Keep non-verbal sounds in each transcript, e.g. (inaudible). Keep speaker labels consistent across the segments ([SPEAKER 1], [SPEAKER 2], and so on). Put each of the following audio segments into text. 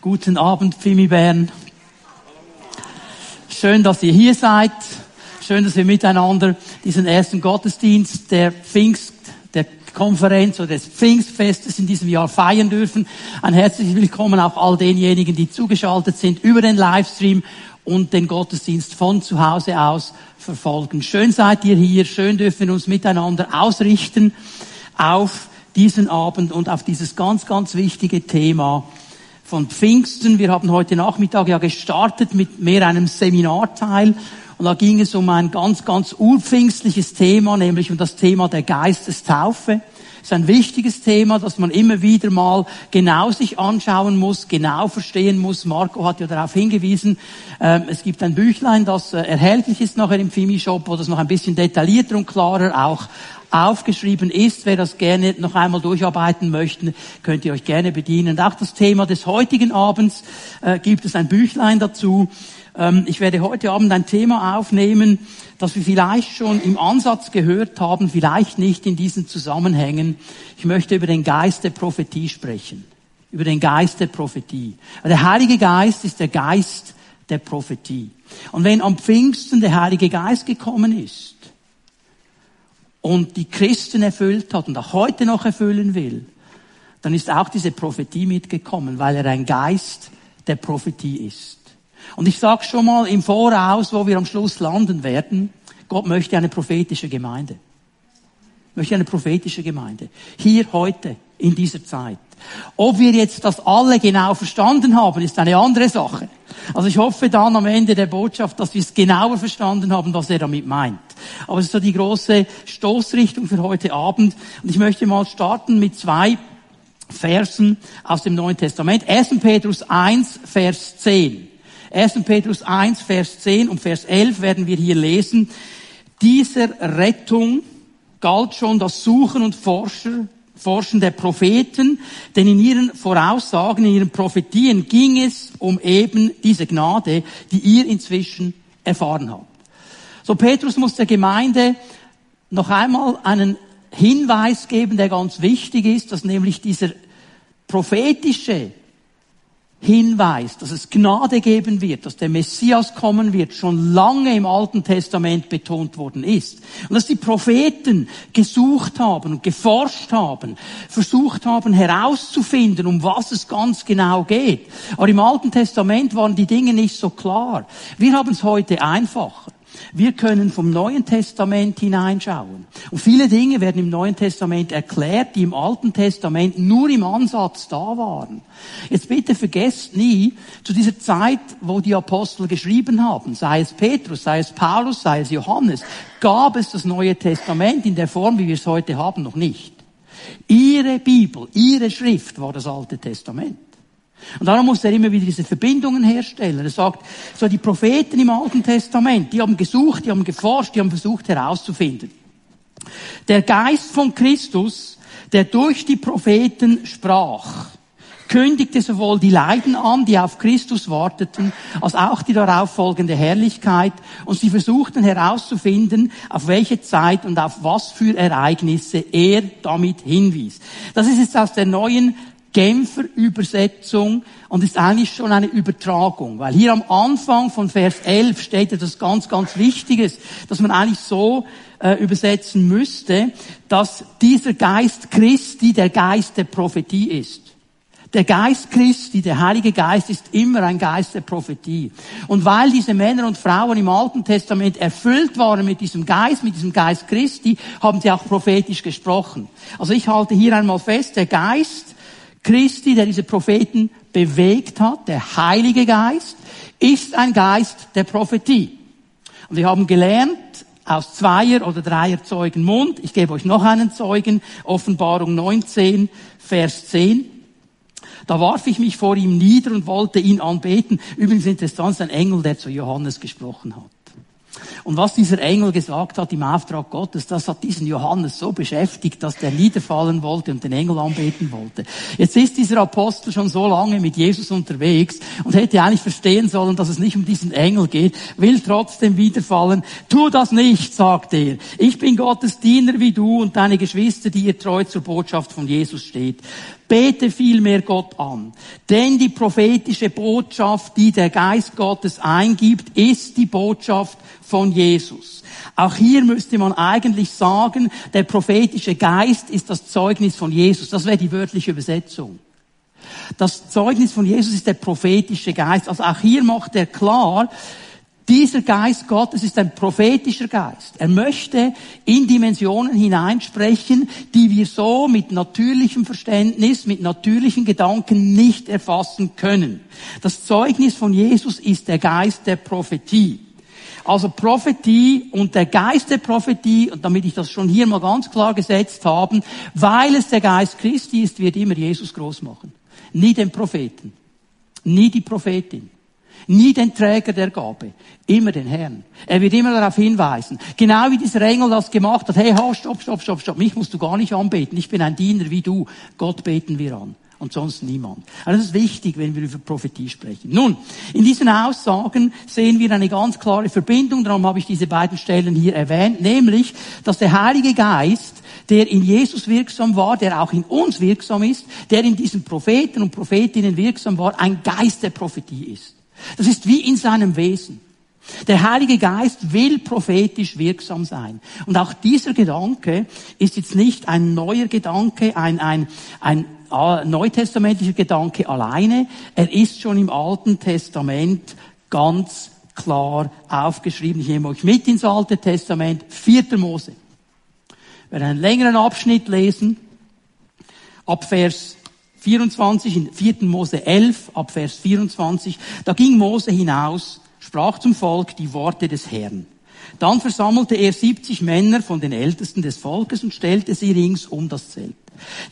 [SPEAKER 1] Guten Abend, Pfimi Bern. Schön, dass ihr hier seid. Schön, dass wir miteinander diesen ersten Gottesdienst der Pfingst, der Konferenz oder des Pfingstfestes in diesem Jahr feiern dürfen. Ein herzliches Willkommen auch all denjenigen, die zugeschaltet sind über den Livestream und den Gottesdienst von zu Hause aus verfolgen. Schön seid ihr hier. Schön dürfen wir uns miteinander ausrichten auf diesen Abend und auf dieses ganz, ganz wichtige Thema von Pfingsten. Wir haben heute Nachmittag ja gestartet mit mehr einem Seminarteil und da ging es um ein ganz, ganz urpfingstliches Thema, nämlich um das Thema der Geistestaufe. Das ist ein wichtiges Thema, das man immer wieder mal genau sich anschauen muss, genau verstehen muss. Marco hat ja darauf hingewiesen. Ähm, es gibt ein Büchlein, das äh, erhältlich ist nachher im Fimi-Shop, wo das noch ein bisschen detaillierter und klarer auch aufgeschrieben ist. Wer das gerne noch einmal durcharbeiten möchte, könnt ihr euch gerne bedienen. Und auch das Thema des heutigen Abends äh, gibt es ein Büchlein dazu. Ähm, ich werde heute Abend ein Thema aufnehmen, das wir vielleicht schon im Ansatz gehört haben, vielleicht nicht in diesen Zusammenhängen. Ich möchte über den Geist der Prophetie sprechen. Über den Geist der Prophetie. Der Heilige Geist ist der Geist der Prophetie. Und wenn am Pfingsten der Heilige Geist gekommen ist, und die Christen erfüllt hat und auch heute noch erfüllen will, dann ist auch diese Prophetie mitgekommen, weil er ein Geist der Prophetie ist. Und ich sage schon mal im Voraus, wo wir am Schluss landen werden, Gott möchte eine prophetische Gemeinde. Möchte eine prophetische Gemeinde. Hier, heute, in dieser Zeit. Ob wir jetzt das alle genau verstanden haben, ist eine andere Sache. Also ich hoffe dann am Ende der Botschaft, dass wir es genauer verstanden haben, was er damit meint. Aber es ist so die große Stoßrichtung für heute Abend. Und ich möchte mal starten mit zwei Versen aus dem Neuen Testament. 1. Petrus 1, Vers 10. 1. Petrus 1, Vers 10 und Vers 11 werden wir hier lesen. Dieser Rettung galt schon das Suchen und Forscher, Forschen der Propheten, denn in ihren Voraussagen, in ihren Prophetien ging es um eben diese Gnade, die ihr inzwischen erfahren habt. So, Petrus muss der Gemeinde noch einmal einen Hinweis geben, der ganz wichtig ist, dass nämlich dieser prophetische Hinweis, dass es Gnade geben wird, dass der Messias kommen wird, schon lange im Alten Testament betont worden ist. Und dass die Propheten gesucht haben und geforscht haben, versucht haben herauszufinden, um was es ganz genau geht. Aber im Alten Testament waren die Dinge nicht so klar. Wir haben es heute einfacher. Wir können vom Neuen Testament hineinschauen. Und viele Dinge werden im Neuen Testament erklärt, die im Alten Testament nur im Ansatz da waren. Jetzt bitte vergesst nie, zu dieser Zeit, wo die Apostel geschrieben haben, sei es Petrus, sei es Paulus, sei es Johannes, gab es das Neue Testament in der Form, wie wir es heute haben, noch nicht. Ihre Bibel, ihre Schrift war das Alte Testament. Und darum muss er immer wieder diese Verbindungen herstellen. Er sagt, so die Propheten im Alten Testament, die haben gesucht, die haben geforscht, die haben versucht herauszufinden. Der Geist von Christus, der durch die Propheten sprach, kündigte sowohl die Leiden an, die auf Christus warteten, als auch die darauf folgende Herrlichkeit. Und sie versuchten herauszufinden, auf welche Zeit und auf was für Ereignisse er damit hinwies. Das ist jetzt aus der neuen Genfer Übersetzung und ist eigentlich schon eine Übertragung, weil hier am Anfang von Vers 11 steht etwas ganz, ganz Wichtiges, dass man eigentlich so äh, übersetzen müsste, dass dieser Geist Christi der Geist der Prophetie ist. Der Geist Christi, der Heilige Geist, ist immer ein Geist der Prophetie. Und weil diese Männer und Frauen im Alten Testament erfüllt waren mit diesem Geist, mit diesem Geist Christi, haben sie auch prophetisch gesprochen. Also ich halte hier einmal fest, der Geist Christi, der diese Propheten bewegt hat, der Heilige Geist, ist ein Geist der Prophetie. Und wir haben gelernt, aus Zweier- oder Dreier Zeugen Mund, ich gebe euch noch einen Zeugen, Offenbarung 19, Vers 10, da warf ich mich vor ihm nieder und wollte ihn anbeten. Übrigens interessant, ein Engel, der zu Johannes gesprochen hat. Und was dieser Engel gesagt hat im Auftrag Gottes, das hat diesen Johannes so beschäftigt, dass der niederfallen wollte und den Engel anbeten wollte. Jetzt ist dieser Apostel schon so lange mit Jesus unterwegs und hätte eigentlich verstehen sollen, dass es nicht um diesen Engel geht, will trotzdem wiederfallen. Tu das nicht, sagt er. Ich bin Gottes Diener wie du und deine Geschwister, die ihr treu zur Botschaft von Jesus steht. Bete vielmehr Gott an. Denn die prophetische Botschaft, die der Geist Gottes eingibt, ist die Botschaft von Jesus. Auch hier müsste man eigentlich sagen, der prophetische Geist ist das Zeugnis von Jesus. Das wäre die wörtliche Übersetzung. Das Zeugnis von Jesus ist der prophetische Geist. Also auch hier macht er klar, dieser Geist Gottes ist ein prophetischer Geist. Er möchte in Dimensionen hineinsprechen, die wir so mit natürlichem Verständnis, mit natürlichen Gedanken nicht erfassen können. Das Zeugnis von Jesus ist der Geist der Prophetie. Also Prophetie und der Geist der Prophetie, und damit ich das schon hier mal ganz klar gesetzt habe, weil es der Geist Christi ist, wird immer Jesus groß machen. Nie den Propheten. Nie die Prophetin. Nie den Träger der Gabe. Immer den Herrn. Er wird immer darauf hinweisen. Genau wie dieser Engel das gemacht hat. Hey, ha, stopp, stopp, stopp, stopp. Mich musst du gar nicht anbeten. Ich bin ein Diener wie du. Gott beten wir an. Und sonst niemand. Also das ist wichtig, wenn wir über Prophetie sprechen. Nun, in diesen Aussagen sehen wir eine ganz klare Verbindung. Darum habe ich diese beiden Stellen hier erwähnt. Nämlich, dass der Heilige Geist der in Jesus wirksam war, der auch in uns wirksam ist, der in diesen Propheten und Prophetinnen wirksam war, ein Geist der Prophetie ist. Das ist wie in seinem Wesen. Der Heilige Geist will prophetisch wirksam sein. Und auch dieser Gedanke ist jetzt nicht ein neuer Gedanke, ein, ein, ein neutestamentlicher Gedanke alleine. Er ist schon im Alten Testament ganz klar aufgeschrieben. Ich nehme euch mit ins Alte Testament, 4. Mose. Wir werden einen längeren Abschnitt lesen, ab Vers 24, in 4. Mose 11, ab Vers 24. Da ging Mose hinaus, sprach zum Volk die Worte des Herrn. Dann versammelte er 70 Männer von den Ältesten des Volkes und stellte sie rings um das Zelt.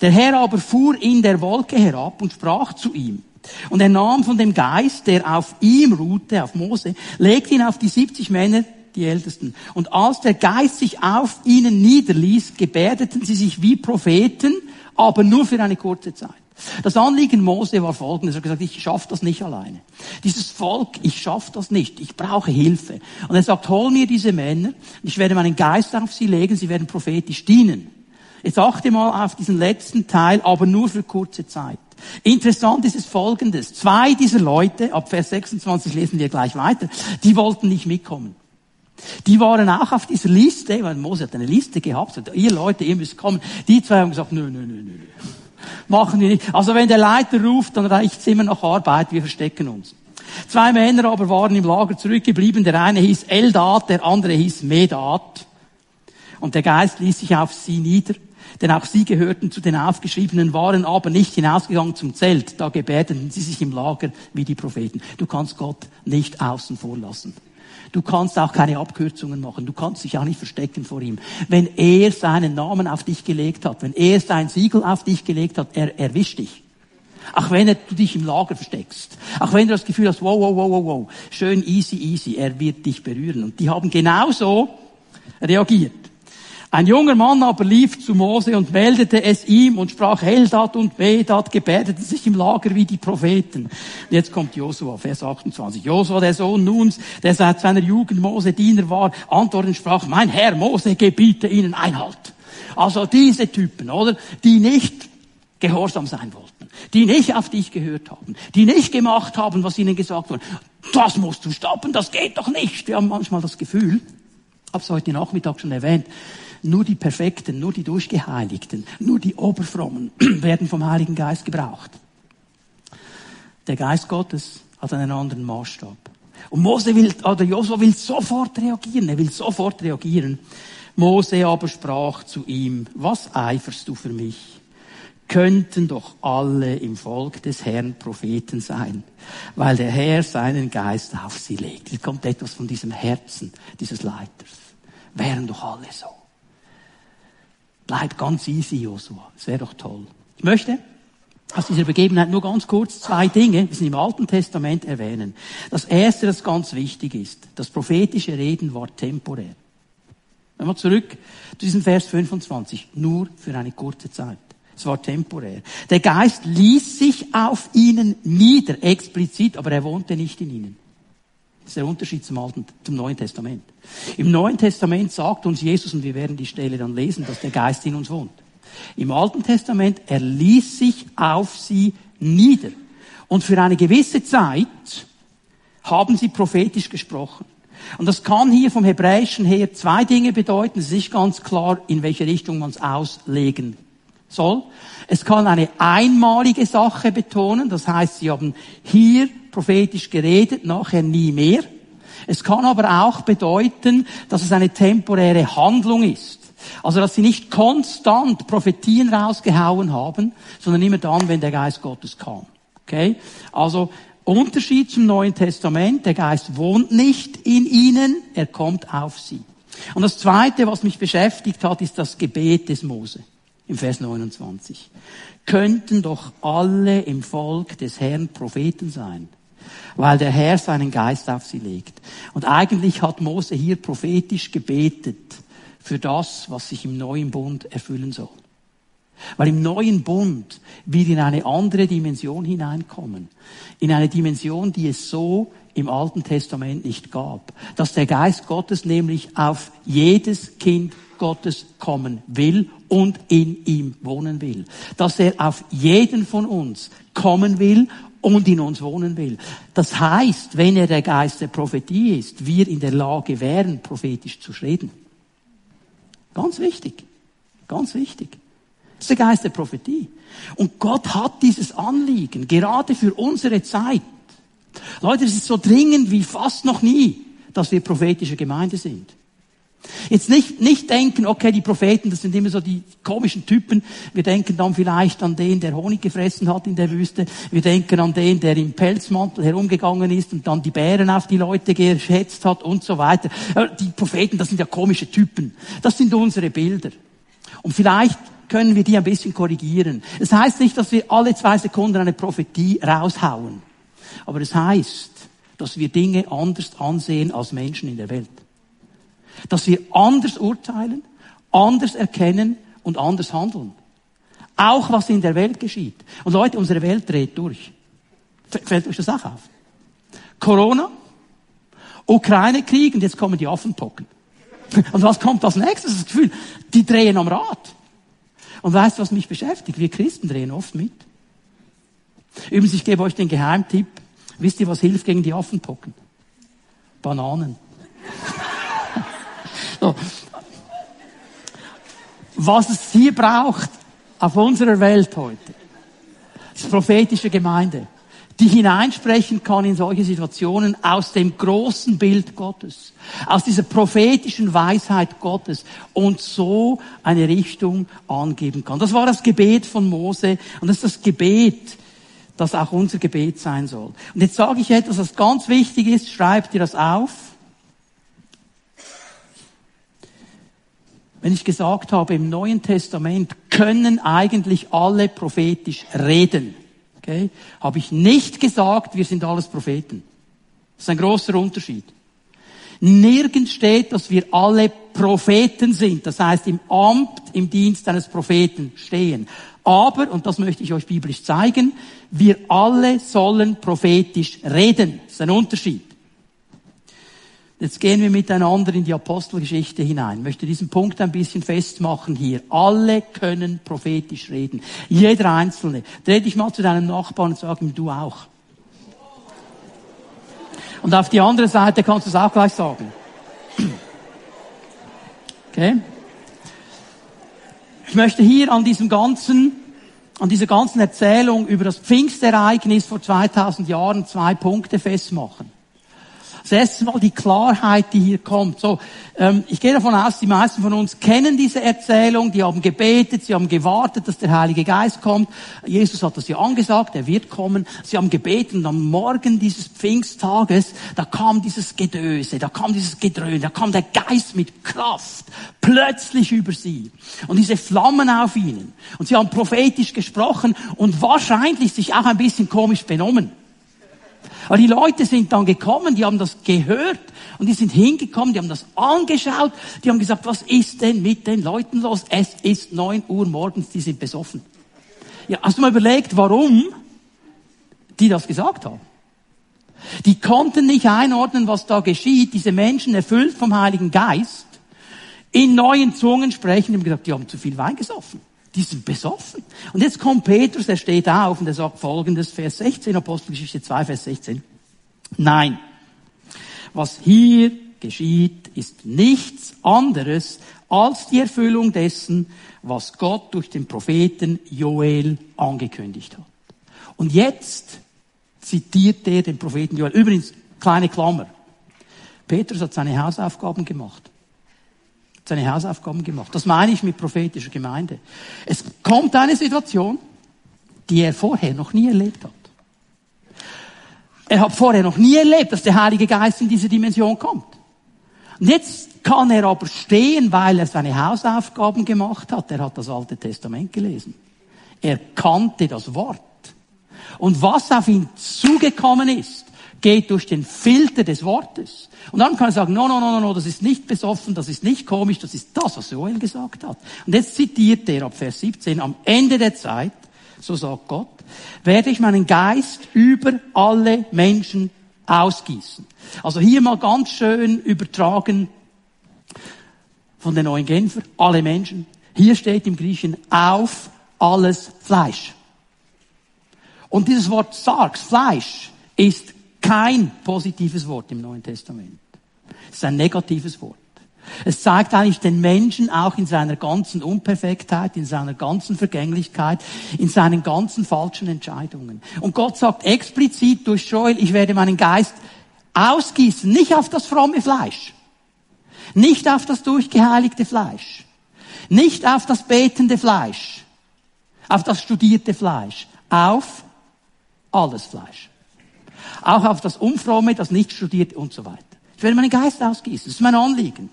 [SPEAKER 1] Der Herr aber fuhr in der Wolke herab und sprach zu ihm. Und er nahm von dem Geist, der auf ihm ruhte, auf Mose, legte ihn auf die 70 Männer, die Ältesten. Und als der Geist sich auf ihnen niederließ, gebärdeten sie sich wie Propheten, aber nur für eine kurze Zeit. Das Anliegen Mose war folgendes. Er hat gesagt, ich schaffe das nicht alleine. Dieses Volk, ich schaffe das nicht. Ich brauche Hilfe. Und er sagt, hol mir diese Männer. Ich werde meinen Geist auf sie legen. Sie werden prophetisch dienen. Jetzt achte mal auf diesen letzten Teil, aber nur für kurze Zeit. Interessant ist es folgendes. Zwei dieser Leute, ab Vers 26 lesen wir gleich weiter, die wollten nicht mitkommen. Die waren auch auf dieser Liste, weil Mose hat eine Liste gehabt, ihr Leute, ihr müsst kommen. Die zwei haben gesagt, nö, nö, nö, nö. Machen wir nicht. Also wenn der Leiter ruft, dann reicht es immer noch Arbeit, wir verstecken uns. Zwei Männer aber waren im Lager zurückgeblieben. Der eine hieß Eldat, der andere hieß Medat. Und der Geist ließ sich auf sie nieder, denn auch sie gehörten zu den Aufgeschriebenen, waren aber nicht hinausgegangen zum Zelt. Da gebärdeten sie sich im Lager wie die Propheten. Du kannst Gott nicht außen vor lassen. Du kannst auch keine Abkürzungen machen. Du kannst dich auch nicht verstecken vor ihm. Wenn er seinen Namen auf dich gelegt hat, wenn er sein Siegel auf dich gelegt hat, er erwischt dich. Auch wenn du dich im Lager versteckst. Auch wenn du das Gefühl hast, wow, wow, wow, wow, wow, schön easy, easy, er wird dich berühren. Und die haben genauso reagiert. Ein junger Mann aber lief zu Mose und meldete es ihm und sprach, Heldat und Bedat gebärdeten sich im Lager wie die Propheten. Und jetzt kommt Josua, Vers 28. Josua, der Sohn Nuns, der seit seiner Jugend Mose Diener war, antwortend sprach, mein Herr Mose gebiete ihnen Einhalt. Also diese Typen, oder? Die nicht gehorsam sein wollten, die nicht auf dich gehört haben, die nicht gemacht haben, was ihnen gesagt wurde. Das musst du stoppen, das geht doch nicht. Wir haben manchmal das Gefühl, hab's heute Nachmittag schon erwähnt, nur die Perfekten, nur die Durchgeheiligten, nur die Oberfrommen (clears throat) werden vom Heiligen Geist gebraucht. Der Geist Gottes hat einen anderen Maßstab. Und Mose will, oder Josua will sofort reagieren, er will sofort reagieren. Mose aber sprach zu ihm, was eiferst du für mich? Könnten doch alle im Volk des Herrn Propheten sein, weil der Herr seinen Geist auf sie legt. Es kommt etwas von diesem Herzen dieses Leiters. Wären doch alle so. Bleib ganz easy, Joshua. Das wäre doch toll. Ich möchte aus dieser Begebenheit nur ganz kurz zwei Dinge, die sind im Alten Testament erwähnen. Das erste, das ganz wichtig ist, das prophetische Reden war temporär. Wenn wir zurück zu diesem Vers 25, nur für eine kurze Zeit. Es war temporär. Der Geist ließ sich auf ihnen nieder, explizit, aber er wohnte nicht in ihnen. Das ist der Unterschied zum Alten, zum Neuen Testament. Im Neuen Testament sagt uns Jesus, und wir werden die Stelle dann lesen, dass der Geist in uns wohnt. Im Alten Testament, er ließ sich auf sie nieder. Und für eine gewisse Zeit haben sie prophetisch gesprochen. Und das kann hier vom Hebräischen her zwei Dinge bedeuten. Es ist nicht ganz klar, in welche Richtung man es auslegen soll. Es kann eine einmalige Sache betonen, das heißt, sie haben hier prophetisch geredet, nachher nie mehr. Es kann aber auch bedeuten, dass es eine temporäre Handlung ist. Also, dass sie nicht konstant Prophetien rausgehauen haben, sondern immer dann, wenn der Geist Gottes kam. Okay? Also, Unterschied zum Neuen Testament, der Geist wohnt nicht in ihnen, er kommt auf sie. Und das Zweite, was mich beschäftigt hat, ist das Gebet des Mose im Vers 29. Könnten doch alle im Volk des Herrn Propheten sein, weil der Herr seinen Geist auf sie legt. Und eigentlich hat Mose hier prophetisch gebetet für das, was sich im neuen Bund erfüllen soll. Weil im neuen Bund wir in eine andere Dimension hineinkommen. In eine Dimension, die es so im Alten Testament nicht gab. Dass der Geist Gottes nämlich auf jedes Kind Gottes kommen will und in ihm wohnen will. Dass er auf jeden von uns kommen will und in uns wohnen will. Das heißt, wenn er der Geist der Prophetie ist, wir in der Lage wären, prophetisch zu reden. Ganz wichtig. Ganz wichtig. Das ist der Geist der Prophetie. Und Gott hat dieses Anliegen, gerade für unsere Zeit. Leute, es ist so dringend wie fast noch nie, dass wir prophetische Gemeinde sind. Jetzt nicht, nicht denken, okay, die Propheten, das sind immer so die komischen Typen. Wir denken dann vielleicht an den, der Honig gefressen hat in der Wüste. Wir denken an den, der im Pelzmantel herumgegangen ist und dann die Bären auf die Leute geschätzt hat und so weiter. Die Propheten, das sind ja komische Typen. Das sind unsere Bilder. Und vielleicht können wir die ein bisschen korrigieren. Es das heißt nicht, dass wir alle zwei Sekunden eine Prophetie raushauen. Aber es das heißt, dass wir Dinge anders ansehen als Menschen in der Welt. Dass wir anders urteilen, anders erkennen und anders handeln. Auch was in der Welt geschieht. Und Leute, unsere Welt dreht durch. Fällt euch das auch auf? Corona, Ukraine-Krieg und jetzt kommen die Affenpocken. (laughs) Und was kommt als nächstes? Das Gefühl, die drehen am Rad. Und weißt du, was mich beschäftigt? Wir Christen drehen oft mit. Übrigens, ich gebe euch den Geheimtipp. Wisst ihr, was hilft gegen die Affenpocken? Bananen. (laughs) so. Was es hier braucht auf unserer Welt heute, ist prophetische Gemeinde die hineinsprechen kann in solche Situationen aus dem großen Bild Gottes, aus dieser prophetischen Weisheit Gottes und so eine Richtung angeben kann. Das war das Gebet von Mose und das ist das Gebet, das auch unser Gebet sein soll. Und jetzt sage ich etwas, was ganz wichtig ist, schreibt ihr das auf. Wenn ich gesagt habe, im Neuen Testament können eigentlich alle prophetisch reden. Okay? Habe ich nicht gesagt, wir sind alles Propheten. Das ist ein großer Unterschied. Nirgends steht, dass wir alle Propheten sind. Das heißt, im Amt, im Dienst eines Propheten stehen. Aber, und das möchte ich euch biblisch zeigen, wir alle sollen prophetisch reden. Das ist ein Unterschied. Jetzt gehen wir miteinander in die Apostelgeschichte hinein. Ich möchte diesen Punkt ein bisschen festmachen hier. Alle können prophetisch reden. Jeder Einzelne. Dreh dich mal zu deinem Nachbarn und sag ihm, du auch. Und auf die andere Seite kannst du es auch gleich sagen. Okay? Ich möchte hier an diesem ganzen, an dieser ganzen Erzählung über das Pfingstereignis vor 2000 Jahren zwei Punkte festmachen. Das erste Mal die Klarheit, die hier kommt. So, ähm, ich gehe davon aus, die meisten von uns kennen diese Erzählung. Die haben gebetet, sie haben gewartet, dass der Heilige Geist kommt. Jesus hat das ja angesagt, er wird kommen. Sie haben gebetet und am Morgen dieses Pfingsttages, da kam dieses Gedöse, da kam dieses Gedröhn, da kam der Geist mit Kraft plötzlich über sie. Und diese Flammen auf ihnen. Und sie haben prophetisch gesprochen und wahrscheinlich sich auch ein bisschen komisch benommen. Aber die Leute sind dann gekommen, die haben das gehört und die sind hingekommen, die haben das angeschaut, die haben gesagt, was ist denn mit den Leuten los? Es ist neun Uhr morgens, die sind besoffen. Ja, hast du mal überlegt, warum die das gesagt haben? Die konnten nicht einordnen, was da geschieht. Diese Menschen, erfüllt vom Heiligen Geist, in neuen Zungen sprechen, die haben gesagt, die haben zu viel Wein gesoffen. Die sind besoffen. Und jetzt kommt Petrus, der steht auf und er sagt folgendes, Vers 16, Apostelgeschichte 2, Vers 16. Nein, was hier geschieht, ist nichts anderes als die Erfüllung dessen, was Gott durch den Propheten Joel angekündigt hat. Und jetzt zitiert er den Propheten Joel. Übrigens, kleine Klammer. Petrus hat seine Hausaufgaben gemacht. Seine Hausaufgaben gemacht. Das meine ich mit prophetischer Gemeinde. Es kommt eine Situation, die er vorher noch nie erlebt hat. Er hat vorher noch nie erlebt, dass der Heilige Geist in diese Dimension kommt. Und jetzt kann er aber stehen, weil er seine Hausaufgaben gemacht hat. Er hat das Alte Testament gelesen. Er kannte das Wort. Und was auf ihn zugekommen ist, geht durch den Filter des Wortes. Und dann kann er sagen, no, no, no, no, no, das ist nicht besoffen, das ist nicht komisch, das ist das, was Joel gesagt hat. Und jetzt zitiert er ab Vers 17, am Ende der Zeit, so sagt Gott, werde ich meinen Geist über alle Menschen ausgießen. Also hier mal ganz schön übertragen von der neuen Genfer, alle Menschen. Hier steht im Griechen auf alles Fleisch. Und dieses Wort Sarx, Fleisch, ist kein positives Wort im Neuen Testament. Es ist ein negatives Wort. Es zeigt eigentlich den Menschen auch in seiner ganzen Unperfektheit, in seiner ganzen Vergänglichkeit, in seinen ganzen falschen Entscheidungen. Und Gott sagt explizit durch Joel, ich werde meinen Geist ausgießen, nicht auf das fromme Fleisch, nicht auf das durchgeheiligte Fleisch, nicht auf das betende Fleisch, auf das studierte Fleisch, auf alles Fleisch. Auch auf das Unfromme, das nicht studierte und so weiter. Ich werde meinen Geist ausgießen. Das ist mein Anliegen.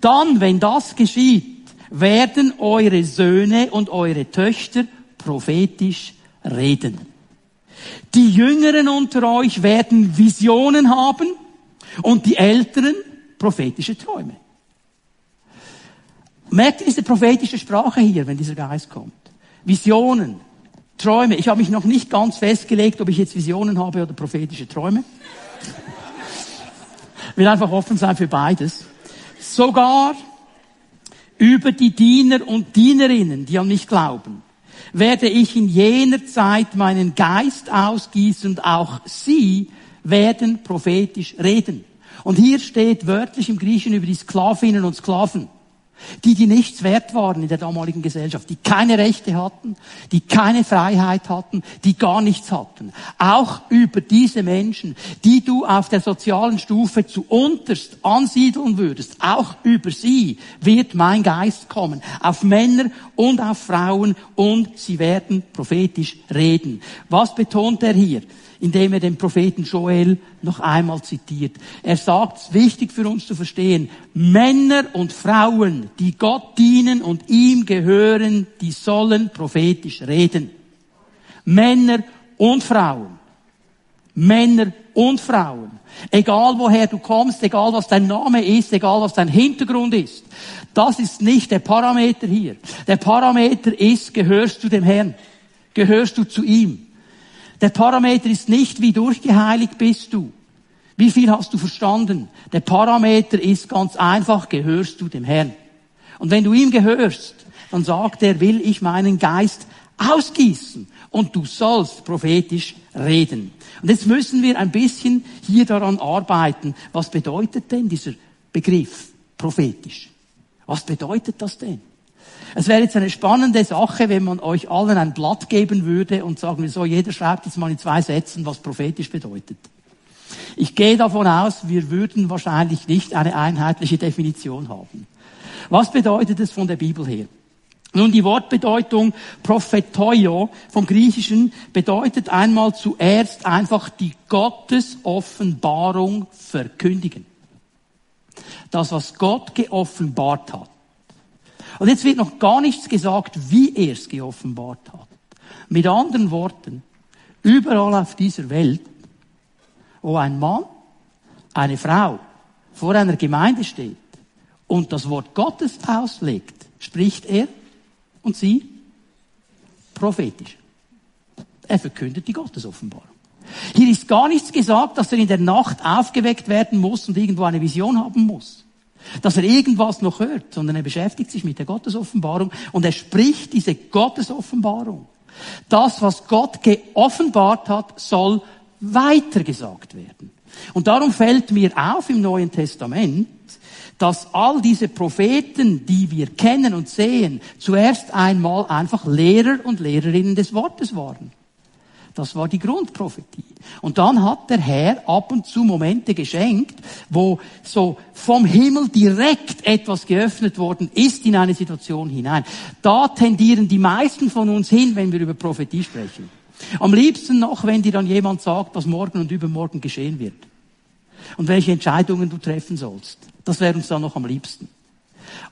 [SPEAKER 1] Dann, wenn das geschieht, werden eure Söhne und eure Töchter prophetisch reden. Die Jüngeren unter euch werden Visionen haben und die Älteren prophetische Träume. Merkt ihr diese prophetische Sprache hier, wenn dieser Geist kommt? Visionen, Träume. Ich habe mich noch nicht ganz festgelegt, ob ich jetzt Visionen habe oder prophetische Träume. Ich will einfach offen sein für beides. Sogar über die Diener und Dienerinnen, die an mich glauben, werde ich in jener Zeit meinen Geist ausgießen und auch sie werden prophetisch reden. Und hier steht wörtlich im Griechen über die Sklavinnen und Sklaven. Die, die nichts wert waren in der damaligen Gesellschaft, die keine Rechte hatten, die keine Freiheit hatten, die gar nichts hatten. Auch über diese Menschen, die du auf der sozialen Stufe zu unterst ansiedeln würdest, auch über sie wird mein Geist kommen. Auf Männer und auf Frauen und sie werden prophetisch reden. Was betont er hier? Indem er den Propheten Joel noch einmal zitiert. Er sagt, wichtig für uns zu verstehen, Männer und Frauen, die Gott dienen und ihm gehören, die sollen prophetisch reden. Männer und Frauen. Männer und Frauen. Egal woher du kommst, egal was dein Name ist, egal was dein Hintergrund ist. Das ist nicht der Parameter hier. Der Parameter ist, gehörst du dem Herrn? Gehörst du zu ihm? Der Parameter ist nicht, wie durchgeheiligt bist du. Wie viel hast du verstanden? Der Parameter ist ganz einfach, gehörst du dem Herrn. Und wenn du ihm gehörst, dann sagt er, will ich meinen Geist ausgießen und du sollst prophetisch reden. Und jetzt müssen wir ein bisschen hier daran arbeiten. Was bedeutet denn dieser Begriff prophetisch? Was bedeutet das denn? Es wäre jetzt eine spannende Sache, wenn man euch allen ein Blatt geben würde und sagen wir so, jeder schreibt jetzt mal in zwei Sätzen, was prophetisch bedeutet. Ich gehe davon aus, wir würden wahrscheinlich nicht eine einheitliche Definition haben. Was bedeutet es von der Bibel her? Nun, die Wortbedeutung Prophetoio vom Griechischen bedeutet einmal zuerst einfach die Gottesoffenbarung verkündigen. Das, was Gott geoffenbart hat. Und jetzt wird noch gar nichts gesagt, wie er es geoffenbart hat. Mit anderen Worten, überall auf dieser Welt, wo ein Mann, eine Frau vor einer Gemeinde steht und das Wort Gottes auslegt, spricht er und sie prophetisch. Er verkündet die Gottesoffenbarung. Hier ist gar nichts gesagt, dass er in der Nacht aufgeweckt werden muss und irgendwo eine Vision haben muss. Dass er irgendwas noch hört, sondern er beschäftigt sich mit der Gottesoffenbarung und er spricht diese Gottesoffenbarung. Das, was Gott geoffenbart hat, soll weitergesagt werden. Und darum fällt mir auf im Neuen Testament, dass all diese Propheten, die wir kennen und sehen, zuerst einmal einfach Lehrer und Lehrerinnen des Wortes waren. Das war die Grundprophetie. Und dann hat der Herr ab und zu Momente geschenkt, wo so vom Himmel direkt etwas geöffnet worden ist in eine Situation hinein. Da tendieren die meisten von uns hin, wenn wir über Prophetie sprechen. Am liebsten noch, wenn dir dann jemand sagt, was morgen und übermorgen geschehen wird. Und welche Entscheidungen du treffen sollst. Das wäre uns dann noch am liebsten.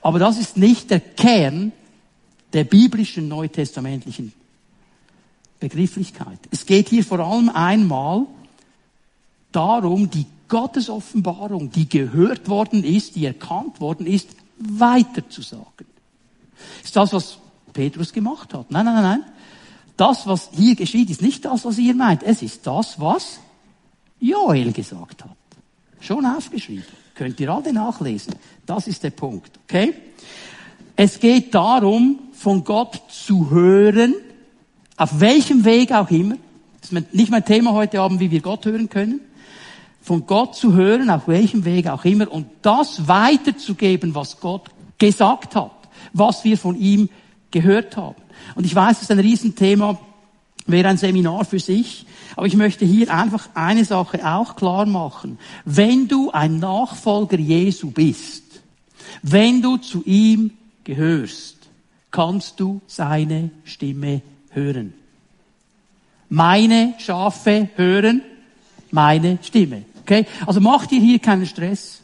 [SPEAKER 1] Aber das ist nicht der Kern der biblischen neutestamentlichen Begrifflichkeit. Es geht hier vor allem einmal darum, die Gottesoffenbarung, die gehört worden ist, die erkannt worden ist, weiterzusagen. Ist das, was Petrus gemacht hat? Nein, nein, nein, nein. Das, was hier geschieht, ist nicht das, was ihr meint. Es ist das, was Joel gesagt hat. Schon aufgeschrieben. Könnt ihr alle nachlesen. Das ist der Punkt. Okay? Es geht darum, von Gott zu hören, auf welchem Weg auch immer. Das ist nicht mein Thema heute Abend, wie wir Gott hören können. Von Gott zu hören, auf welchem Weg auch immer, und das weiterzugeben, was Gott gesagt hat, was wir von ihm gehört haben. Und ich weiß, es ist ein Riesenthema, wäre ein Seminar für sich, aber ich möchte hier einfach eine Sache auch klar machen. Wenn du ein Nachfolger Jesu bist, wenn du zu ihm gehörst, kannst du seine Stimme hören. Meine Schafe hören meine Stimme. Okay? Also mach dir hier keinen Stress.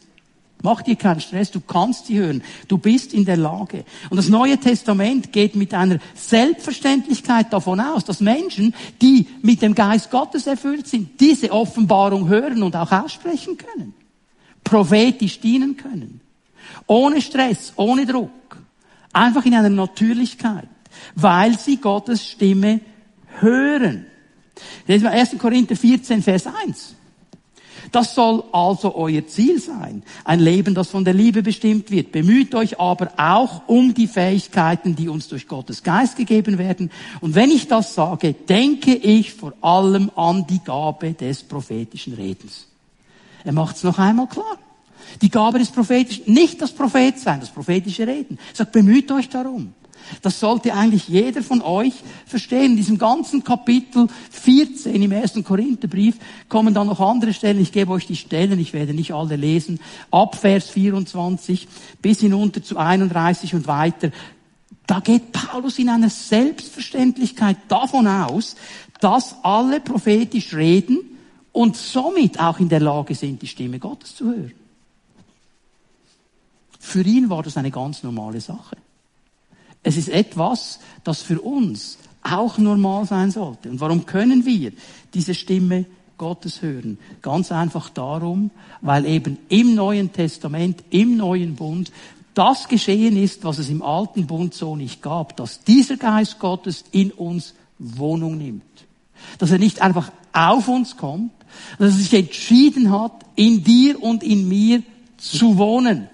[SPEAKER 1] Mach dir keinen Stress, du kannst sie hören. Du bist in der Lage. Und das Neue Testament geht mit einer Selbstverständlichkeit davon aus, dass Menschen, die mit dem Geist Gottes erfüllt sind, diese Offenbarung hören und auch aussprechen können. Prophetisch dienen können. Ohne Stress, ohne Druck. Einfach in einer Natürlichkeit weil sie Gottes Stimme hören. Lesen wir 1. Korinther 14, Vers 1. Das soll also euer Ziel sein. Ein Leben, das von der Liebe bestimmt wird. Bemüht euch aber auch um die Fähigkeiten, die uns durch Gottes Geist gegeben werden. Und wenn ich das sage, denke ich vor allem an die Gabe des prophetischen Redens. Er macht es noch einmal klar. Die Gabe des prophetischen, nicht das Prophet sein, das prophetische Reden. Er sagt, bemüht euch darum. Das sollte eigentlich jeder von euch verstehen. In diesem ganzen Kapitel 14 im ersten Korintherbrief kommen dann noch andere Stellen. Ich gebe euch die Stellen, ich werde nicht alle lesen. Ab Vers 24 bis hinunter zu 31 und weiter. Da geht Paulus in einer Selbstverständlichkeit davon aus, dass alle prophetisch reden und somit auch in der Lage sind, die Stimme Gottes zu hören. Für ihn war das eine ganz normale Sache. Es ist etwas, das für uns auch normal sein sollte. Und warum können wir diese Stimme Gottes hören? Ganz einfach darum, weil eben im Neuen Testament, im Neuen Bund, das geschehen ist, was es im alten Bund so nicht gab, dass dieser Geist Gottes in uns Wohnung nimmt. Dass er nicht einfach auf uns kommt, dass er sich entschieden hat, in dir und in mir zu wohnen.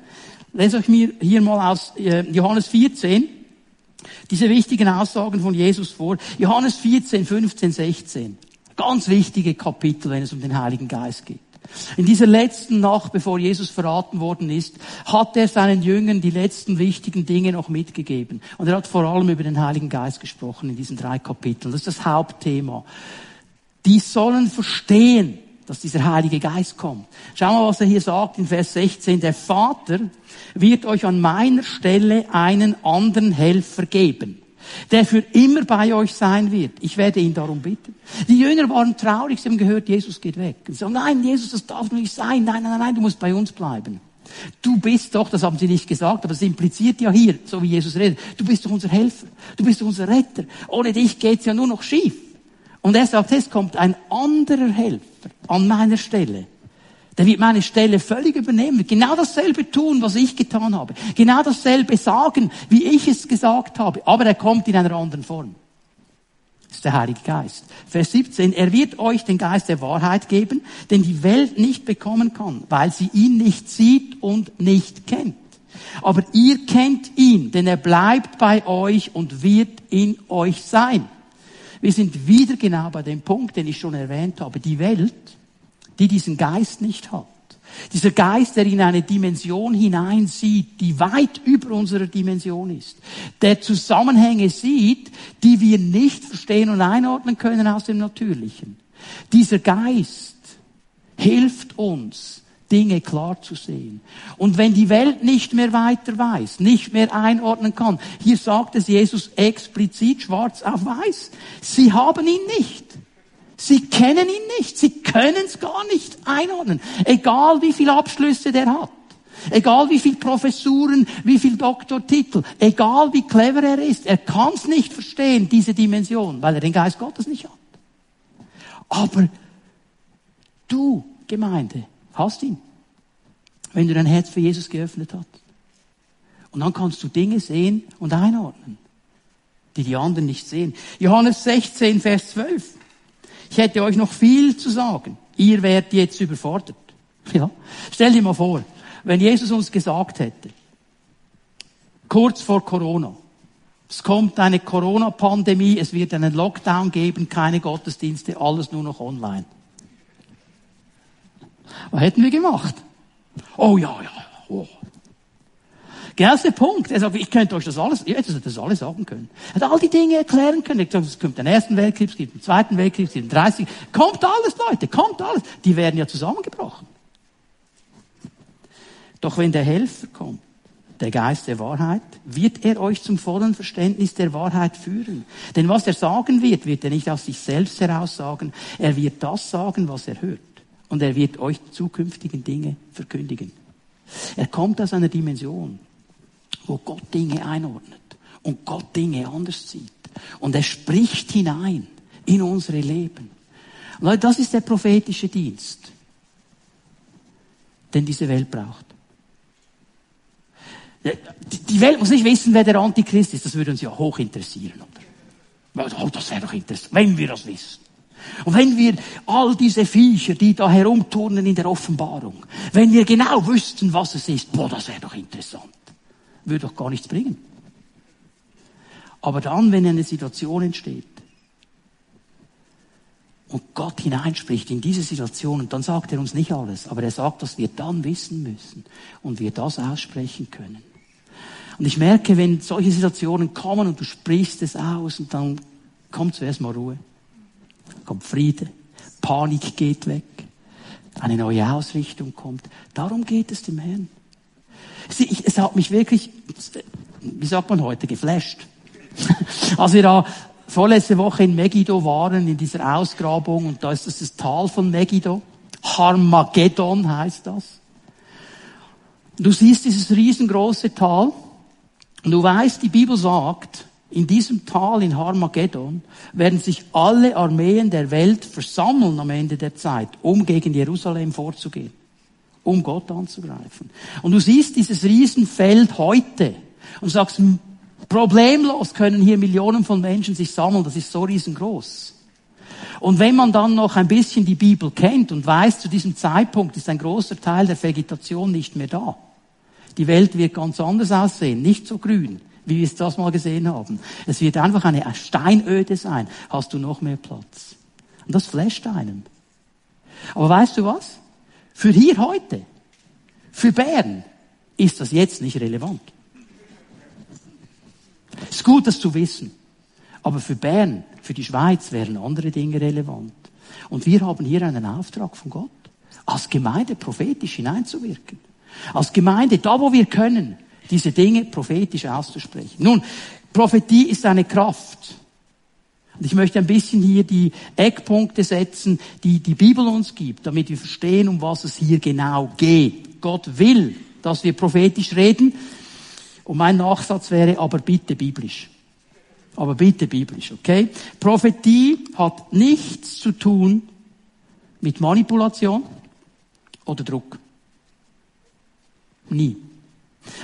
[SPEAKER 1] Lese euch mir hier mal aus äh, Johannes 14, diese wichtigen Aussagen von Jesus vor. Johannes 14, 15, 16. Ganz wichtige Kapitel, wenn es um den Heiligen Geist geht. In dieser letzten Nacht, bevor Jesus verraten worden ist, hat er seinen Jüngern die letzten wichtigen Dinge noch mitgegeben. Und er hat vor allem über den Heiligen Geist gesprochen in diesen drei Kapiteln. Das ist das Hauptthema. Die sollen verstehen, dass dieser Heilige Geist kommt. Schau mal, was er hier sagt in Vers 16. Der Vater wird euch an meiner Stelle einen anderen Helfer geben, der für immer bei euch sein wird. Ich werde ihn darum bitten. Die Jünger waren traurig, sie haben gehört, Jesus geht weg. Und sie sagen, nein, Jesus, das darf nicht sein. Nein, nein, nein, du musst bei uns bleiben. Du bist doch, das haben sie nicht gesagt, aber es impliziert ja hier, so wie Jesus redet, du bist doch unser Helfer, du bist doch unser Retter. Ohne dich geht's ja nur noch schief. Und er sagt, es kommt ein anderer Helfer an meiner Stelle. Der wird meine Stelle völlig übernehmen, genau dasselbe tun, was ich getan habe, genau dasselbe sagen, wie ich es gesagt habe, aber er kommt in einer anderen Form. Das ist der Heilige Geist. Vers 17. Er wird euch den Geist der Wahrheit geben, den die Welt nicht bekommen kann, weil sie ihn nicht sieht und nicht kennt. Aber ihr kennt ihn, denn er bleibt bei euch und wird in euch sein. Wir sind wieder genau bei dem Punkt, den ich schon erwähnt habe. Die Welt, die diesen Geist nicht hat. Dieser Geist, der in eine Dimension hineinsieht, die weit über unserer Dimension ist. Der Zusammenhänge sieht, die wir nicht verstehen und einordnen können aus dem Natürlichen. Dieser Geist hilft uns, Dinge klar zu sehen. Und wenn die Welt nicht mehr weiter weiß, nicht mehr einordnen kann, hier sagt es Jesus explizit schwarz auf weiß, sie haben ihn nicht. Sie kennen ihn nicht, sie können es gar nicht einordnen, egal wie viele Abschlüsse der hat. Egal wie viel Professuren, wie viel Doktortitel, egal wie clever er ist, er kann es nicht verstehen, diese Dimension, weil er den Geist Gottes nicht hat. Aber du, Gemeinde, hast ihn. Wenn du dein Herz für Jesus geöffnet hast. Und dann kannst du Dinge sehen und einordnen, die die anderen nicht sehen. Johannes 16, Vers 12. Ich hätte euch noch viel zu sagen. Ihr werdet jetzt überfordert. (laughs) Ja. Stell dir mal vor, wenn Jesus uns gesagt hätte, kurz vor Corona, es kommt eine Corona-Pandemie, es wird einen Lockdown geben, keine Gottesdienste, alles nur noch online. Was hätten wir gemacht? Oh ja, ja, oh. Genau der Punkt. Er sagt, ich könnte euch das alles, ich hätte das alles sagen können. Er hätte all die Dinge erklären können. Es kommt den ersten Weltkrieg, es gibt den zweiten Weltkrieg, es gibt den 30. Kommt alles, Leute, kommt alles. Die werden ja zusammengebrochen. Doch wenn der Helfer kommt, der Geist der Wahrheit, wird er euch zum vollen Verständnis der Wahrheit führen. Denn was er sagen wird, wird er nicht aus sich selbst heraus sagen. Er wird das sagen, was er hört und er wird euch zukünftigen Dinge verkündigen. Er kommt aus einer Dimension, wo Gott Dinge einordnet und Gott Dinge anders sieht. Und er spricht hinein in unsere Leben. Leute, das ist der prophetische Dienst, den diese Welt braucht. Die Welt muss nicht wissen, wer der Antichrist ist. Das würde uns ja hoch interessieren, oder? Oh, das wäre doch interessant, wenn wir das wissen. Und wenn wir all diese Viecher, die da herumturnen in der Offenbarung, wenn wir genau wüssten, was es ist, boah, das wäre doch interessant. Würde doch gar nichts bringen. Aber dann, wenn eine Situation entsteht und Gott hineinspricht in diese Situation, dann sagt er uns nicht alles, aber er sagt, dass wir dann wissen müssen und wir das aussprechen können. Und ich merke, wenn solche Situationen kommen und du sprichst es aus und dann kommt zuerst mal Ruhe kommt Friede, Panik geht weg, eine neue Ausrichtung kommt. Darum geht es dem Herrn. Es hat mich wirklich, wie sagt man heute, geflasht. (laughs) Als wir da vorletzte Woche in Megiddo waren, in dieser Ausgrabung, und da ist das das Tal von Megiddo. Harmageddon heißt das. Du siehst dieses riesengroße Tal, und du weißt, die Bibel sagt, in diesem Tal in Harmageddon werden sich alle Armeen der Welt versammeln am Ende der Zeit, um gegen Jerusalem vorzugehen, um Gott anzugreifen. Und du siehst dieses Riesenfeld heute und sagst, problemlos können hier Millionen von Menschen sich sammeln, das ist so riesengroß. Und wenn man dann noch ein bisschen die Bibel kennt und weiß, zu diesem Zeitpunkt ist ein großer Teil der Vegetation nicht mehr da. Die Welt wird ganz anders aussehen, nicht so grün, wie wir es das mal gesehen haben. Es wird einfach eine Steinöde sein. Hast du noch mehr Platz? Und das flasht einem. Aber weißt du was? Für hier heute, für Bern, ist das jetzt nicht relevant. Ist gut, das zu wissen. Aber für Bern, für die Schweiz wären andere Dinge relevant. Und wir haben hier einen Auftrag von Gott, als Gemeinde prophetisch hineinzuwirken. Als Gemeinde, da wo wir können, diese Dinge prophetisch auszusprechen. Nun, Prophetie ist eine Kraft. Und ich möchte ein bisschen hier die Eckpunkte setzen, die die Bibel uns gibt, damit wir verstehen, um was es hier genau geht. Gott will, dass wir prophetisch reden. Und mein Nachsatz wäre, aber bitte biblisch. Aber bitte biblisch, okay? Prophetie hat nichts zu tun mit Manipulation oder Druck. Nie.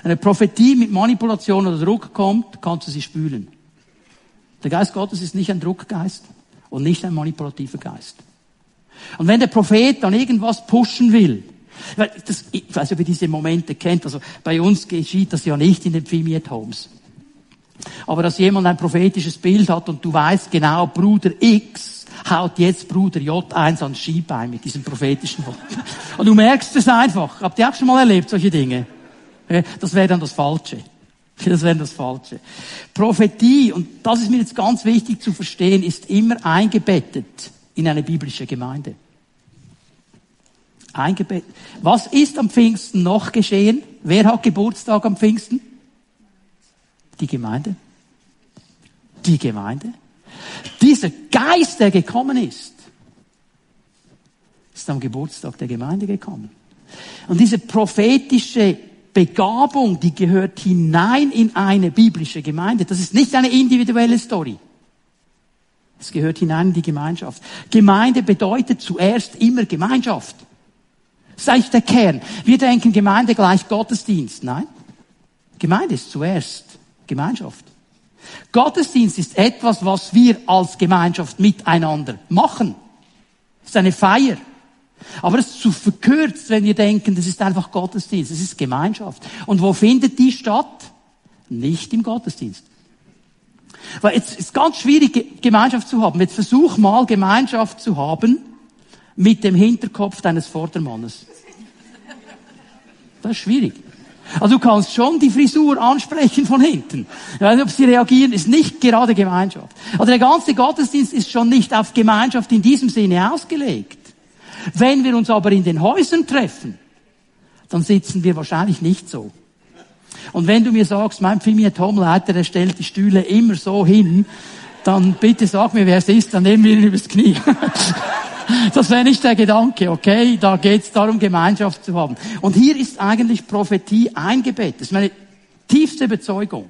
[SPEAKER 1] Eine Prophetie mit Manipulation oder Druck kommt, kannst du sie spülen. Der Geist Gottes ist nicht ein Druckgeist und nicht ein manipulativer Geist. Und wenn der Prophet dann irgendwas pushen will, das, ich weiß nicht, ob ihr diese Momente kennt, also bei uns geschieht das ja nicht in den Pfimiet Homes. Aber dass jemand ein prophetisches Bild hat und du weißt genau, Bruder X haut jetzt Bruder J1 ans Skibein mit diesem prophetischen Wort. (laughs) Und du merkst es einfach. Habt ihr auch schon mal erlebt, solche Dinge? Das wäre dann das Falsche. (laughs) Das wäre das Falsche. Prophetie, und das ist mir jetzt ganz wichtig zu verstehen, ist immer eingebettet in eine biblische Gemeinde. Eingebettet. Was ist am Pfingsten noch geschehen? Wer hat Geburtstag am Pfingsten? Die Gemeinde. Die Gemeinde. Dieser Geist, der gekommen ist, ist am Geburtstag der Gemeinde gekommen. Und diese prophetische Begabung, die gehört hinein in eine biblische Gemeinde. Das ist nicht eine individuelle Story. Es gehört hinein in die Gemeinschaft. Gemeinde bedeutet zuerst immer Gemeinschaft. Ist eigentlich der Kern. Wir denken Gemeinde gleich Gottesdienst. Nein. Gemeinde ist zuerst Gemeinschaft. Gottesdienst ist etwas, was wir als Gemeinschaft miteinander machen. Es ist eine Feier. Aber es ist zu verkürzt, wenn wir denken, das ist einfach Gottesdienst, es ist Gemeinschaft. Und wo findet die statt? Nicht im Gottesdienst. Weil es ist ganz schwierig, Gemeinschaft zu haben. Jetzt versuch mal, Gemeinschaft zu haben mit dem Hinterkopf deines Vordermannes. Das ist schwierig. Also du kannst schon die Frisur ansprechen von hinten. Ich weiß nicht, ob sie reagieren, ist nicht gerade Gemeinschaft. Also der ganze Gottesdienst ist schon nicht auf Gemeinschaft in diesem Sinne ausgelegt. Wenn wir uns aber in den Häusern treffen, dann sitzen wir wahrscheinlich nicht so. Und wenn du mir sagst, mein Pfimiatomleiter, der stellt die Stühle immer so hin, dann bitte sag mir, wer es ist, dann nehmen wir ihn übers Knie. (laughs) Das wäre nicht der Gedanke, okay? Da geht es darum, Gemeinschaft zu haben. Und hier ist eigentlich Prophetie eingebettet. Das ist meine tiefste Überzeugung,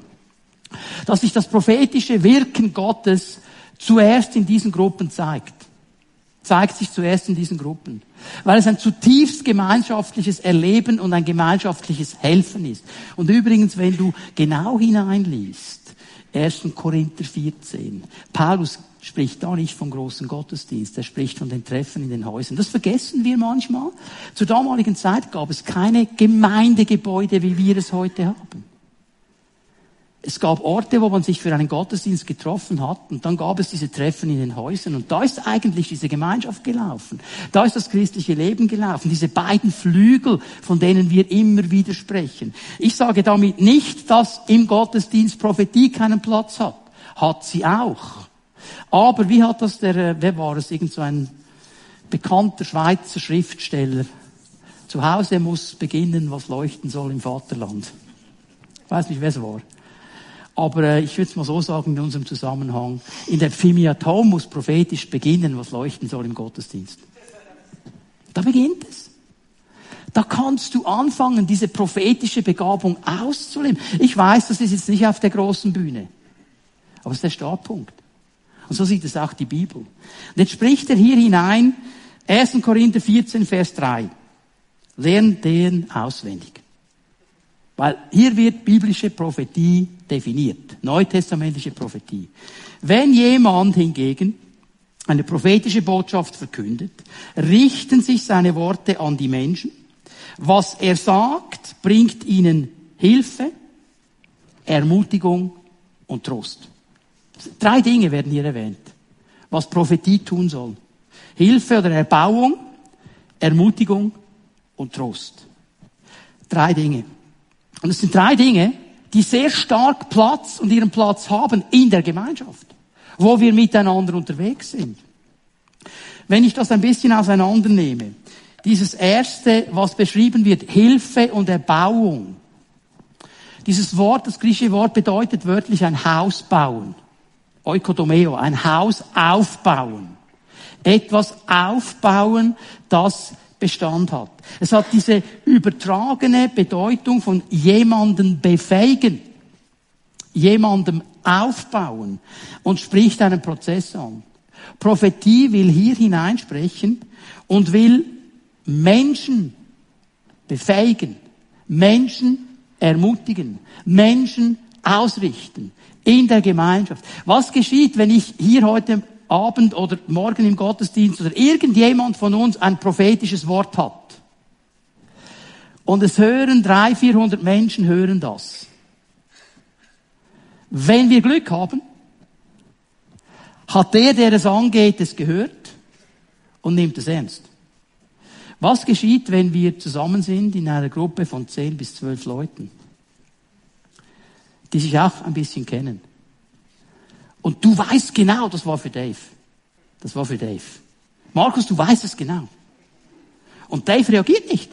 [SPEAKER 1] dass sich das prophetische Wirken Gottes zuerst in diesen Gruppen zeigt. Zeigt sich zuerst in diesen Gruppen. Weil es ein zutiefst gemeinschaftliches Erleben und ein gemeinschaftliches Helfen ist. Und übrigens, wenn du genau hineinliest, 1. Korinther 14, Paulus spricht da nicht vom großen Gottesdienst, er spricht von den Treffen in den Häusern. Das vergessen wir manchmal. Zur damaligen Zeit gab es keine Gemeindegebäude, wie wir es heute haben. Es gab Orte, wo man sich für einen Gottesdienst getroffen hat und dann gab es diese Treffen in den Häusern und da ist eigentlich diese Gemeinschaft gelaufen. Da ist das christliche Leben gelaufen. Diese beiden Flügel, von denen wir immer wieder sprechen. Ich sage damit nicht, dass im Gottesdienst Prophetie keinen Platz hat. Hat sie auch. Aber wie hat das der, äh, wer war es, irgend so ein bekannter Schweizer Schriftsteller? Zu Hause muss beginnen, was leuchten soll im Vaterland. Ich weiß nicht, wer es war. Aber äh, ich würde es mal so sagen in unserem Zusammenhang. In der Phimiatom muss prophetisch beginnen, was leuchten soll im Gottesdienst. Da beginnt es. Da kannst du anfangen, diese prophetische Begabung auszuleben. Ich weiß, das ist jetzt nicht auf der großen Bühne. Aber es ist der Startpunkt. Und so sieht es auch die Bibel. Und jetzt spricht er hier hinein, 1. Korinther 14, Vers 3. Lernt den auswendig. Weil hier wird biblische Prophetie definiert. Neutestamentliche Prophetie. Wenn jemand hingegen eine prophetische Botschaft verkündet, richten sich seine Worte an die Menschen. Was er sagt, bringt ihnen Hilfe, Ermutigung und Trost. Drei Dinge werden hier erwähnt, was Prophetie tun soll. Hilfe oder Erbauung, Ermutigung und Trost. Drei Dinge. Und es sind drei Dinge, die sehr stark Platz und ihren Platz haben in der Gemeinschaft, wo wir miteinander unterwegs sind. Wenn ich das ein bisschen auseinandernehme, dieses erste, was beschrieben wird, Hilfe und Erbauung. Dieses Wort, das griechische Wort bedeutet wörtlich ein Haus bauen. Oikodomeo, ein Haus aufbauen. Etwas aufbauen, das Bestand hat. Es hat diese übertragene Bedeutung von jemanden befähigen, jemandem aufbauen und spricht einen Prozess an. Prophetie will hier hineinsprechen und will Menschen befähigen, Menschen ermutigen, Menschen ausrichten in der Gemeinschaft. Was geschieht, wenn ich hier heute Abend oder morgen im Gottesdienst oder irgendjemand von uns ein prophetisches Wort hat? Und es hören drei, vierhundert Menschen hören das. Wenn wir Glück haben, hat der, der es angeht, es gehört und nimmt es ernst. Was geschieht, wenn wir zusammen sind in einer Gruppe von zehn bis zwölf Leuten, die sich auch ein bisschen kennen? Und du weißt genau, das war für Dave. Das war für Dave. Markus, du weißt es genau. Und Dave reagiert nicht.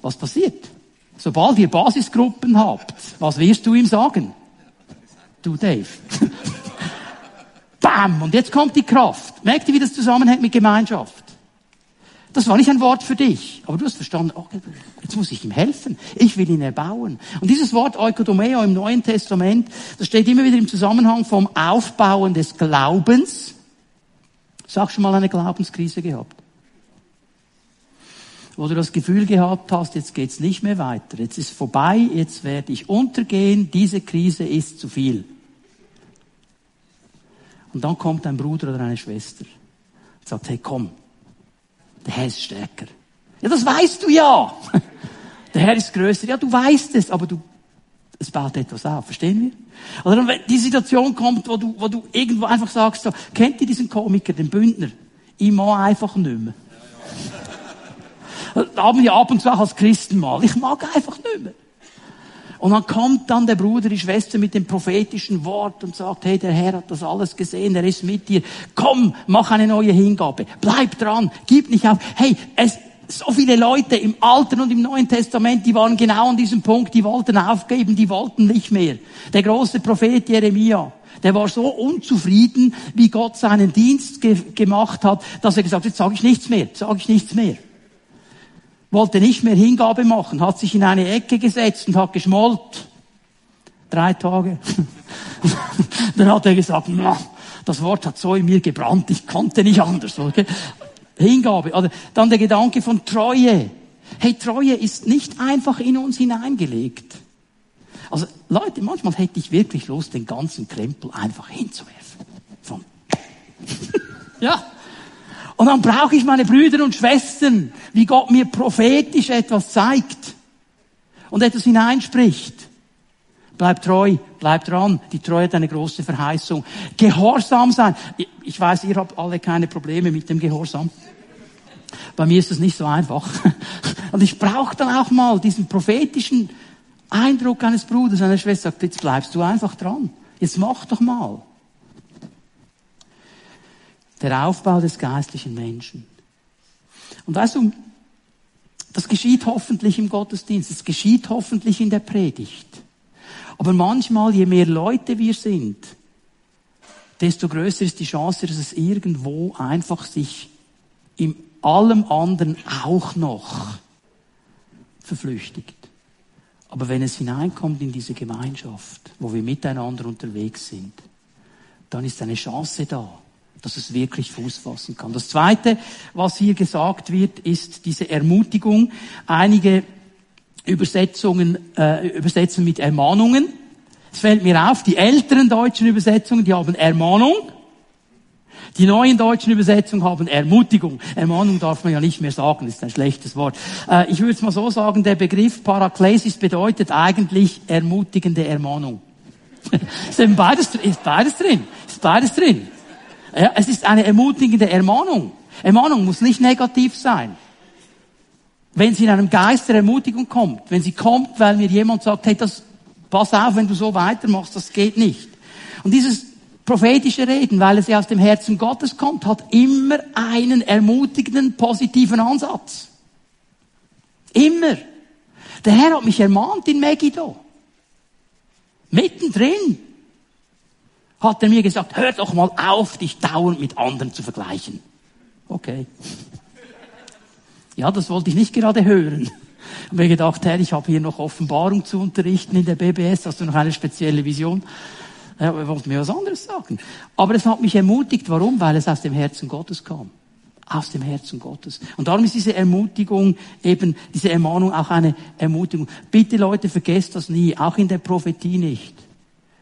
[SPEAKER 1] Was passiert? Sobald ihr Basisgruppen habt, was wirst du ihm sagen? Du Dave. (laughs) Bam! Und jetzt kommt die Kraft. Merkt ihr, wie das zusammenhängt mit Gemeinschaft? Das war nicht ein Wort für dich, aber du hast verstanden, okay, jetzt muss ich ihm helfen. Ich will ihn erbauen. Und dieses Wort Oikodomeo im Neuen Testament, das steht immer wieder im Zusammenhang vom Aufbauen des Glaubens. Sag schon mal eine Glaubenskrise gehabt? Wo du das Gefühl gehabt hast, jetzt geht's nicht mehr weiter. Jetzt ist vorbei, jetzt werde ich untergehen, diese Krise ist zu viel. Und dann kommt ein Bruder oder eine Schwester und sagt, hey komm, der Herr ist stärker. Ja, das weißt du ja. (laughs) Der Herr ist größer. Ja, du weißt es, aber du, es baut etwas auf. Verstehen wir? Oder wenn die Situation kommt, wo du, wo du irgendwo einfach sagst, so, kennt ihr diesen Komiker, den Bündner? Ich mag einfach nicht mehr. (laughs) Das haben wir ab und zu auch als Christen mal. Ich mag einfach nicht mehr. Und dann kommt dann der Bruder, die Schwester mit dem prophetischen Wort und sagt, hey, der Herr hat das alles gesehen, er ist mit dir. Komm, mach eine neue Hingabe. Bleib dran, gib nicht auf. Hey, es, so viele Leute im Alten und im Neuen Testament, die waren genau an diesem Punkt, die wollten aufgeben, die wollten nicht mehr. Der große Prophet Jeremia, der war so unzufrieden, wie Gott seinen Dienst ge gemacht hat, dass er gesagt hat, jetzt sage ich nichts mehr, sage ich nichts mehr wollte nicht mehr Hingabe machen, hat sich in eine Ecke gesetzt und hat geschmollt. Drei Tage. (laughs) Dann hat er gesagt, das Wort hat so in mir gebrannt, ich konnte nicht anders. Okay? Hingabe. Dann der Gedanke von Treue. Hey, Treue ist nicht einfach in uns hineingelegt. Also Leute, manchmal hätte ich wirklich Lust, den ganzen Krempel einfach hinzuwerfen. Von (laughs) ja. Und dann brauche ich meine Brüder und Schwestern, wie Gott mir prophetisch etwas zeigt und etwas hineinspricht. Bleib treu, bleib dran. Die Treue hat eine große Verheißung. Gehorsam sein. Ich weiß, ihr habt alle keine Probleme mit dem Gehorsam. Bei mir ist das nicht so einfach. (laughs) Und ich brauche dann auch mal diesen prophetischen Eindruck eines Bruders, einer Schwester, sagt, jetzt bleibst du einfach dran. Jetzt mach doch mal. Der Aufbau des geistlichen Menschen. Und weißt du, das geschieht hoffentlich im Gottesdienst, es geschieht hoffentlich in der Predigt. Aber manchmal, je mehr Leute wir sind, desto größer ist die Chance, dass es irgendwo einfach sich in allem anderen auch noch verflüchtigt. Aber wenn es hineinkommt in diese Gemeinschaft, wo wir miteinander unterwegs sind, dann ist eine Chance da, dass es wirklich Fuß fassen kann. Das Zweite, was hier gesagt wird, ist diese Ermutigung. Einige Übersetzungen äh, übersetzen mit Ermahnungen. Es fällt mir auf, die älteren deutschen Übersetzungen, die haben Ermahnung. Die neuen deutschen Übersetzungen haben Ermutigung. Ermahnung darf man ja nicht mehr sagen, ist ein schlechtes Wort. Äh, ich würde es mal so sagen, der Begriff Paraklesis bedeutet eigentlich ermutigende Ermahnung. (laughs) ist beides, ist beides drin. Ist beides drin. Ja, es ist eine ermutigende Ermahnung. Ermahnung muss nicht negativ sein. Wenn sie in einem Geist der Ermutigung kommt, wenn sie kommt, weil mir jemand sagt, hey, das, pass auf, wenn du so weitermachst, das geht nicht. Und dieses prophetische Reden, weil es ja aus dem Herzen Gottes kommt, hat immer einen ermutigenden, positiven Ansatz. Immer. Der Herr hat mich ermahnt in Megiddo. Mittendrin hat er mir gesagt, hör doch mal auf, dich dauernd mit anderen zu vergleichen. Okay. Ja, das wollte ich nicht gerade hören. Ich habe mir gedacht, Herr, ich habe hier noch Offenbarung zu unterrichten in der BBS, hast du noch eine spezielle Vision? Er wollte mir was anderes sagen. Aber es hat mich ermutigt. Warum? Weil es aus dem Herzen Gottes kam. aus dem Herzen Gottes. Und darum ist diese Ermutigung eben, diese Ermahnung auch eine Ermutigung. Bitte Leute, vergesst das nie, auch in der Prophetie nicht.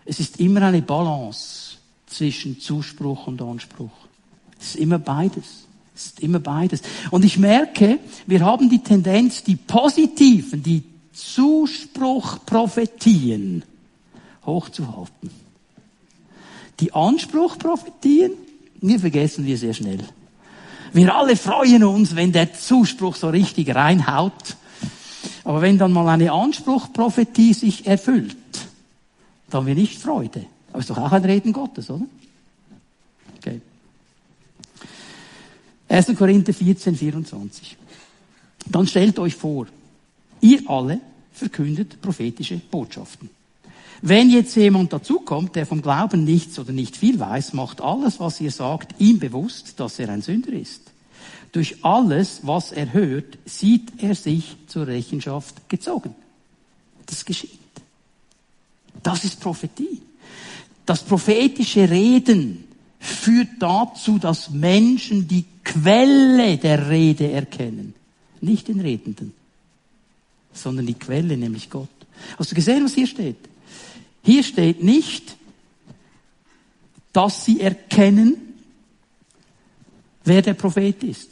[SPEAKER 1] Es ist immer eine Balance zwischen Zuspruch und Anspruch. Es ist immer beides. Es ist immer beides. Und ich merke, wir haben die Tendenz, die positiven, die Zuspruchprophetien hochzuhalten. Die Anspruchprophetien, wir vergessen wir sehr schnell. Wir alle freuen uns, wenn der Zuspruch so richtig reinhaut. Aber wenn dann mal eine Anspruchprophetie sich erfüllt, dann haben wir nicht Freude. Aber ist doch auch ein Reden Gottes, oder? Okay. 1. Korinther 14, 24. Dann stellt euch vor, ihr alle verkündet prophetische Botschaften. Wenn jetzt jemand dazukommt, der vom Glauben nichts oder nicht viel weiß, macht alles, was ihr sagt, ihm bewusst, dass er ein Sünder ist. Durch alles, was er hört, sieht er sich zur Rechenschaft gezogen. Das geschieht. Das ist Prophetie. Das prophetische Reden führt dazu, dass Menschen die Quelle der Rede erkennen. Nicht den Redenden, sondern die Quelle, nämlich Gott. Hast du gesehen, was hier steht? Hier steht nicht, dass sie erkennen, wer der Prophet ist.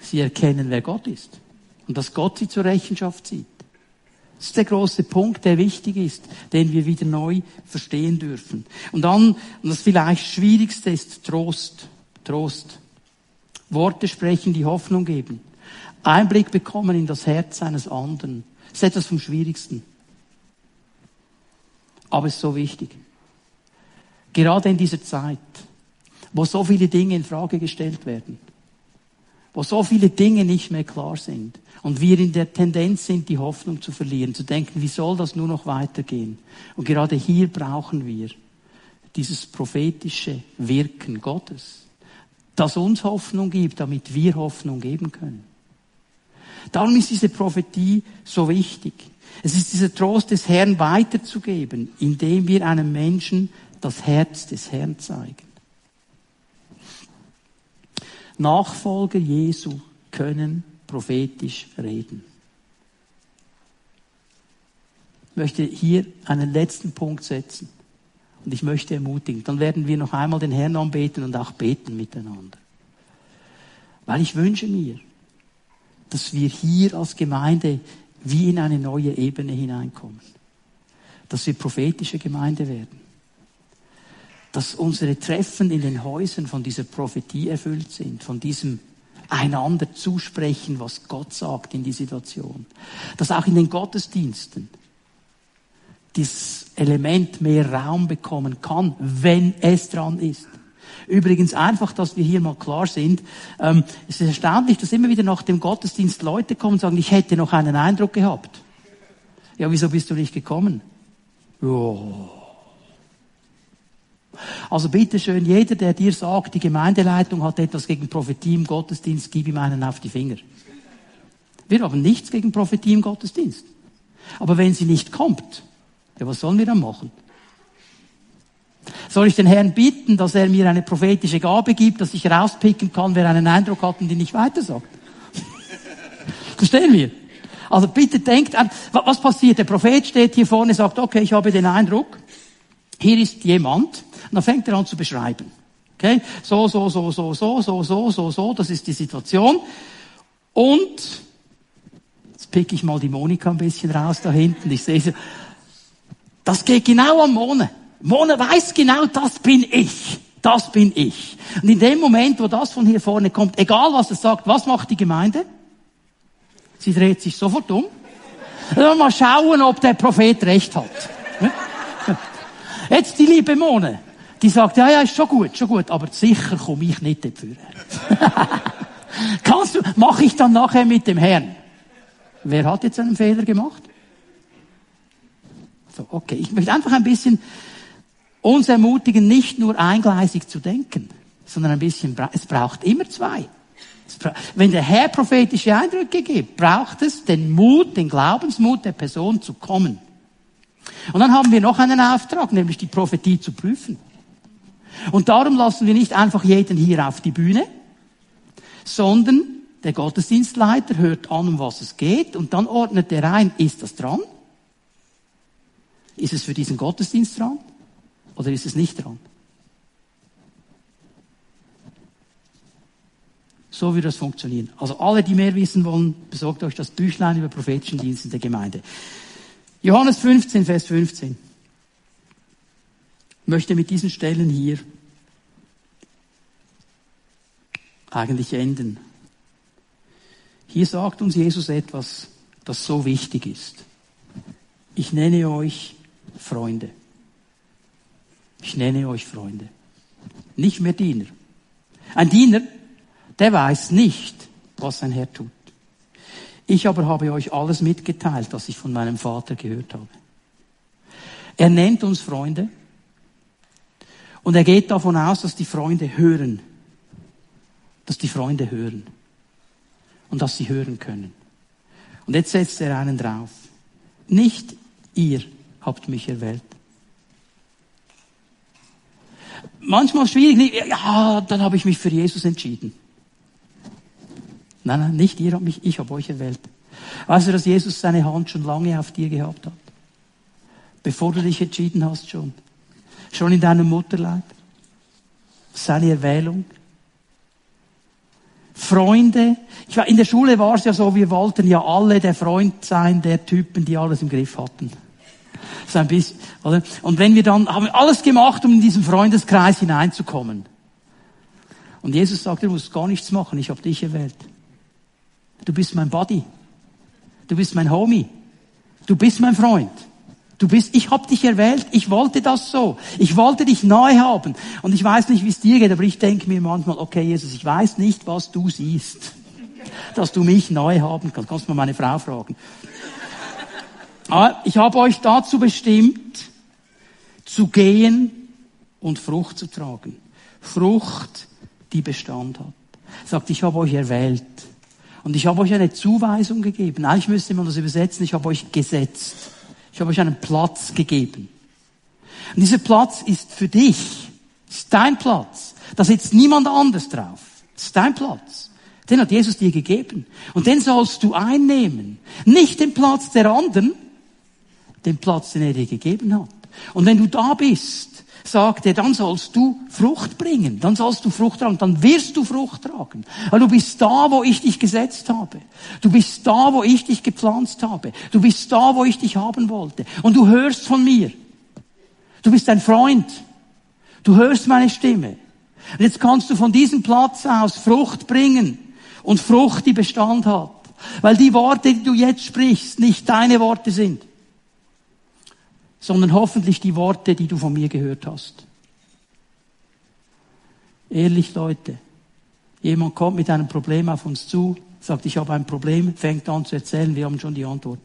[SPEAKER 1] Sie erkennen, wer Gott ist. Und dass Gott sie zur Rechenschaft zieht. Das ist der große Punkt, der wichtig ist, den wir wieder neu verstehen dürfen. Und dann, und das vielleicht Schwierigste ist Trost. Trost. Worte sprechen, die Hoffnung geben. Einblick bekommen in das Herz eines anderen. Das ist etwas vom Schwierigsten. Aber es ist so wichtig. Gerade in dieser Zeit, wo so viele Dinge in Frage gestellt werden, wo so viele Dinge nicht mehr klar sind und wir in der Tendenz sind, die Hoffnung zu verlieren, zu denken, wie soll das nur noch weitergehen? Und gerade hier brauchen wir dieses prophetische Wirken Gottes, das uns Hoffnung gibt, damit wir Hoffnung geben können. Darum ist diese Prophetie so wichtig. Es ist dieser Trost des Herrn weiterzugeben, indem wir einem Menschen das Herz des Herrn zeigen. Nachfolger Jesu können prophetisch reden. Ich möchte hier einen letzten Punkt setzen. Und ich möchte ermutigen. Dann werden wir noch einmal den Herrn anbeten und auch beten miteinander. Weil ich wünsche mir, dass wir hier als Gemeinde wie in eine neue Ebene hineinkommen. Dass wir prophetische Gemeinde werden. Dass unsere Treffen in den Häusern von dieser Prophetie erfüllt sind, von diesem einander zusprechen, was Gott sagt in die Situation. Dass auch in den Gottesdiensten dieses Element mehr Raum bekommen kann, wenn es dran ist. Übrigens einfach, dass wir hier mal klar sind. Ähm, es ist erstaunlich, dass immer wieder nach dem Gottesdienst Leute kommen und sagen, ich hätte noch einen Eindruck gehabt. Ja, wieso bist du nicht gekommen? Oh. Also bitteschön, jeder, der dir sagt, die Gemeindeleitung hat etwas gegen Prophetie im Gottesdienst, gib ihm einen auf die Finger. Wir haben nichts gegen Prophetie im Gottesdienst. Aber wenn sie nicht kommt, ja, was sollen wir dann machen? Soll ich den Herrn bitten, dass er mir eine prophetische Gabe gibt, dass ich rauspicken kann, wer einen Eindruck hat und ihn nicht weitersagt? (laughs) Verstehen wir? Also bitte denkt an, was passiert? Der Prophet steht hier vorne, sagt, okay, ich habe den Eindruck, hier ist jemand, und dann fängt er an zu beschreiben. Okay? So, so, so, so, so, so, so, so, so, das ist die Situation. Und, jetzt pick ich mal die Monika ein bisschen raus da hinten, ich sehe sie, das geht genau am Mone. Mona weiß genau, das bin ich. Das bin ich. Und in dem Moment, wo das von hier vorne kommt, egal was es sagt, was macht die Gemeinde? Sie dreht sich sofort um. Mal schauen, ob der Prophet recht hat. Jetzt die liebe Mone. Die sagt, ja, ja, ist schon gut, schon gut, aber sicher komme ich nicht dafür. (laughs) Kannst du, mache ich dann nachher mit dem Herrn. Wer hat jetzt einen Fehler gemacht? So, okay. Ich möchte einfach ein bisschen uns ermutigen, nicht nur eingleisig zu denken, sondern ein bisschen, es braucht immer zwei. Wenn der Herr prophetische Eindrücke gibt, braucht es den Mut, den Glaubensmut der Person zu kommen. Und dann haben wir noch einen Auftrag, nämlich die Prophetie zu prüfen. Und darum lassen wir nicht einfach jeden hier auf die Bühne, sondern der Gottesdienstleiter hört an, um was es geht, und dann ordnet er ein, ist das dran? Ist es für diesen Gottesdienst dran? Oder ist es nicht dran? So wird das funktionieren. Also alle, die mehr wissen wollen, besorgt euch das Büchlein über prophetischen Dienst in der Gemeinde. Johannes 15, Vers 15. Möchte mit diesen Stellen hier eigentlich enden. Hier sagt uns Jesus etwas, das so wichtig ist. Ich nenne euch Freunde. Ich nenne euch Freunde. Nicht mehr Diener. Ein Diener, der weiß nicht, was sein Herr tut. Ich aber habe euch alles mitgeteilt, was ich von meinem Vater gehört habe. Er nennt uns Freunde und er geht davon aus, dass die Freunde hören. Dass die Freunde hören. Und dass sie hören können. Und jetzt setzt er einen drauf. Nicht ihr habt mich erwählt. Manchmal schwierig, ja, dann habe ich mich für Jesus entschieden. Nein, nein, nicht ihr habt mich, ich habe euch erwählt. Weißt du, dass Jesus seine Hand schon lange auf dir gehabt hat? Bevor du dich entschieden hast schon. Schon in deinem Mutterleib. Seine Erwählung. Freunde. Ich war, in der Schule war es ja so, wir wollten ja alle der Freund sein der Typen, die alles im Griff hatten. So ein bisschen, oder? Und wenn wir dann, haben wir alles gemacht, um in diesen Freundeskreis hineinzukommen. Und Jesus sagt, du musst gar nichts machen, ich habe dich erwählt. Du bist mein Buddy. Du bist mein Homie. Du bist mein Freund. Du bist, ich habe dich erwählt, ich wollte das so. Ich wollte dich neu haben. Und ich weiß nicht, wie es dir geht, aber ich denke mir manchmal, okay, Jesus, ich weiß nicht, was du siehst, dass du mich neu haben kannst. Kannst du mal meine Frau fragen. Aber ich habe euch dazu bestimmt, zu gehen und Frucht zu tragen. Frucht, die Bestand hat. Sagt, ich habe euch erwählt. Und ich habe euch eine Zuweisung gegeben. Eigentlich müsste man das übersetzen, ich habe euch gesetzt. Ich habe euch einen Platz gegeben. Und dieser Platz ist für dich. ist dein Platz. Da sitzt niemand anders drauf. Ist dein Platz. Den hat Jesus dir gegeben. Und den sollst du einnehmen. Nicht den Platz der anderen, den Platz, den er dir gegeben hat. Und wenn du da bist, sagt er, dann sollst du Frucht bringen, dann sollst du Frucht tragen, dann wirst du Frucht tragen. Weil du bist da, wo ich dich gesetzt habe. Du bist da, wo ich dich gepflanzt habe. Du bist da, wo ich dich haben wollte. Und du hörst von mir. Du bist ein Freund. Du hörst meine Stimme. Und jetzt kannst du von diesem Platz aus Frucht bringen. Und Frucht, die Bestand hat. Weil die Worte, die du jetzt sprichst, nicht deine Worte sind sondern hoffentlich die Worte, die du von mir gehört hast. Ehrlich, Leute. Jemand kommt mit einem Problem auf uns zu, sagt, ich habe ein Problem, fängt an zu erzählen, wir haben schon die Antwort.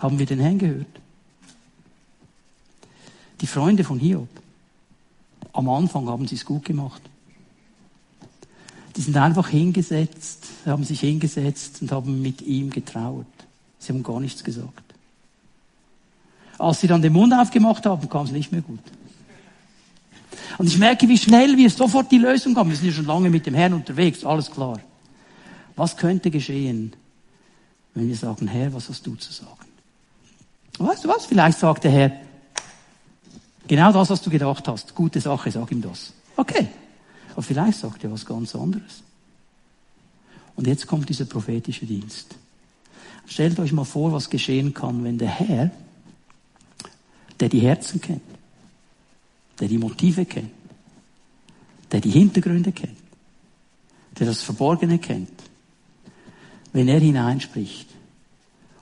[SPEAKER 1] Haben wir den Herrn gehört? Die Freunde von Hiob, am Anfang haben sie es gut gemacht. Die sind einfach hingesetzt, haben sich hingesetzt und haben mit ihm getrauert. Sie haben gar nichts gesagt. Als sie dann den Mund aufgemacht haben, kam es nicht mehr gut. Und ich merke, wie schnell wir sofort die Lösung haben. Wir sind ja schon lange mit dem Herrn unterwegs, alles klar. Was könnte geschehen, wenn wir sagen, Herr, was hast du zu sagen? Weißt du was? Vielleicht sagt der Herr, genau das, was du gedacht hast. Gute Sache, sag ihm das. Okay. Aber vielleicht sagt er was ganz anderes. Und jetzt kommt dieser prophetische Dienst. Stellt euch mal vor, was geschehen kann, wenn der Herr, der die Herzen kennt, der die Motive kennt, der die Hintergründe kennt, der das Verborgene kennt, wenn er hineinspricht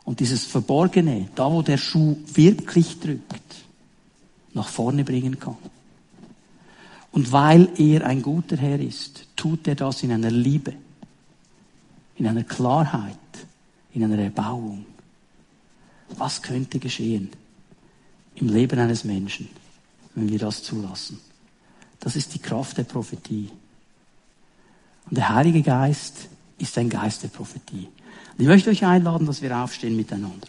[SPEAKER 1] und dieses Verborgene, da wo der Schuh wirklich drückt, nach vorne bringen kann. Und weil er ein guter Herr ist, tut er das in einer Liebe, in einer Klarheit, in einer Erbauung. Was könnte geschehen im Leben eines Menschen, wenn wir das zulassen? Das ist die Kraft der Prophetie. Und der Heilige Geist ist ein Geist der Prophetie. Und ich möchte euch einladen, dass wir aufstehen miteinander.